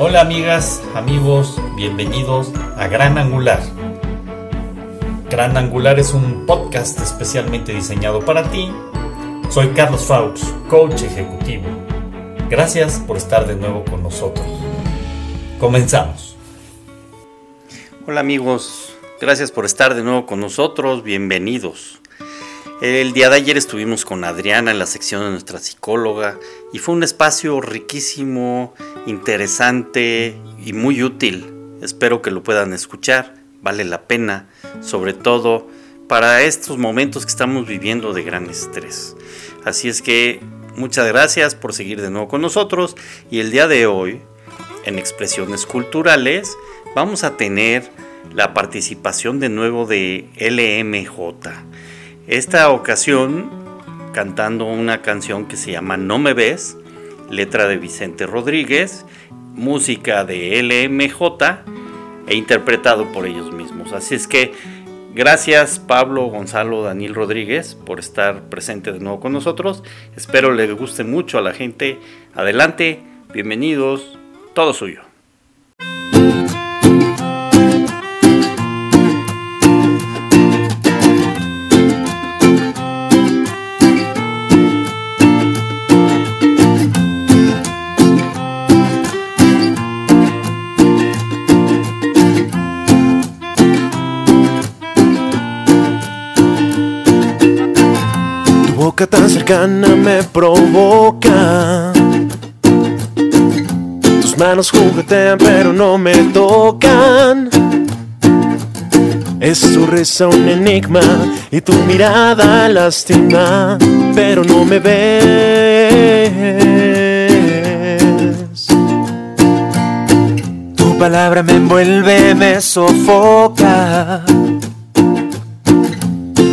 Hola amigas, amigos, bienvenidos a Gran Angular. Gran Angular es un podcast especialmente diseñado para ti. Soy Carlos Faux, coach ejecutivo. Gracias por estar de nuevo con nosotros. Comenzamos. Hola amigos, gracias por estar de nuevo con nosotros, bienvenidos. El día de ayer estuvimos con Adriana en la sección de nuestra psicóloga y fue un espacio riquísimo, interesante y muy útil. Espero que lo puedan escuchar, vale la pena, sobre todo para estos momentos que estamos viviendo de gran estrés. Así es que muchas gracias por seguir de nuevo con nosotros y el día de hoy, en expresiones culturales, vamos a tener la participación de nuevo de LMJ. Esta ocasión cantando una canción que se llama No me ves, letra de Vicente Rodríguez, música de LMJ e interpretado por ellos mismos. Así es que gracias Pablo, Gonzalo, Daniel Rodríguez por estar presente de nuevo con nosotros. Espero les guste mucho a la gente. Adelante, bienvenidos, todo suyo. Boca tan cercana me provoca. Tus manos juguetean pero no me tocan. Es tu risa un enigma y tu mirada lastima, pero no me ves. Tu palabra me envuelve, me sofoca.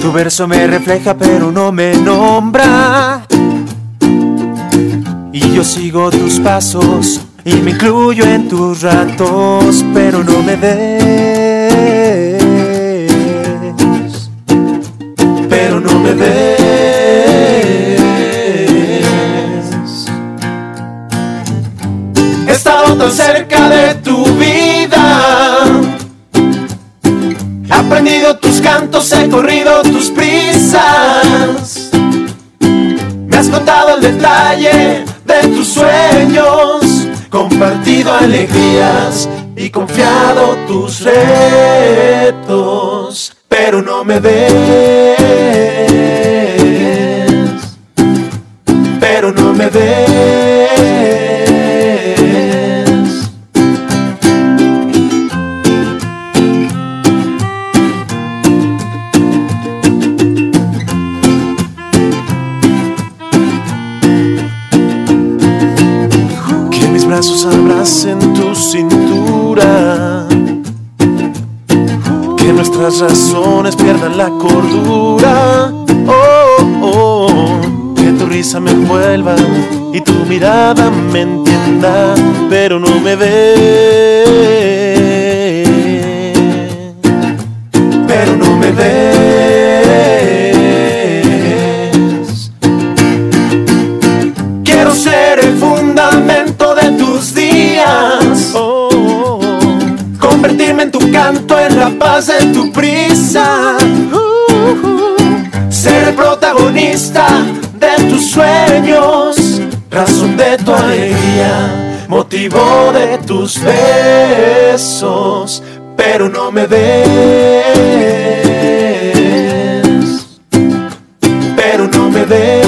Tu verso me refleja pero no me nombra. Y yo sigo tus pasos y me incluyo en tus ratos, pero no me ves. Pero no me ves. He estado tan cerca de tu vida aprendido tus cantos, he corrido Contado el detalle de tus sueños, compartido alegrías y confiado tus retos, pero no me ves. Cintura. Que nuestras razones pierdan la cordura. Oh, oh, que tu risa me envuelva y tu mirada me entienda, pero no me ve. En paz de tu prisa. Ser protagonista de tus sueños. Razón de tu alegría, motivo de tus besos. Pero no me ves. Pero no me ves.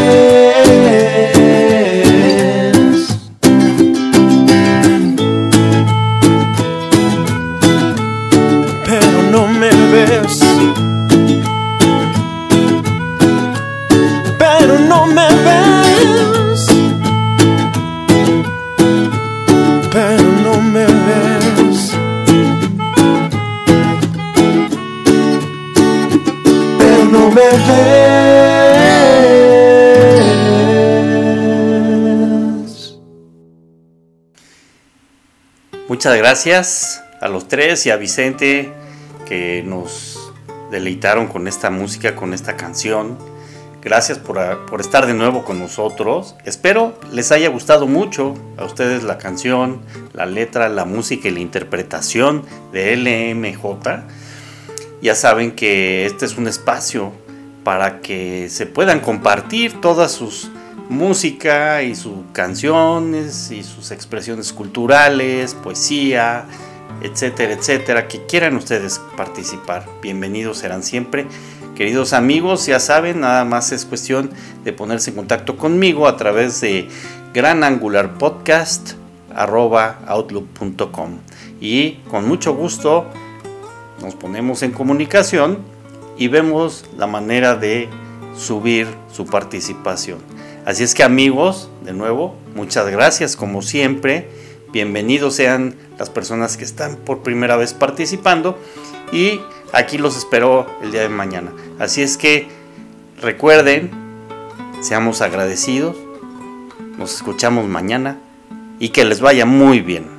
Muchas gracias a los tres y a Vicente que nos deleitaron con esta música, con esta canción. Gracias por, por, estar de nuevo con nosotros. Espero les haya gustado mucho a ustedes la canción, la letra, la música y la interpretación de LMJ. Ya saben que este es un espacio para que se puedan compartir todas sus música y sus canciones y sus expresiones culturales, poesía, etcétera, etcétera, que quieran ustedes participar. Bienvenidos serán siempre. Queridos amigos, ya saben, nada más es cuestión de ponerse en contacto conmigo a través de granangularpodcast.outlook.com y con mucho gusto nos ponemos en comunicación y vemos la manera de subir su participación. Así es que amigos, de nuevo, muchas gracias como siempre. Bienvenidos sean las personas que están por primera vez participando y aquí los espero el día de mañana. Así es que recuerden, seamos agradecidos, nos escuchamos mañana y que les vaya muy bien.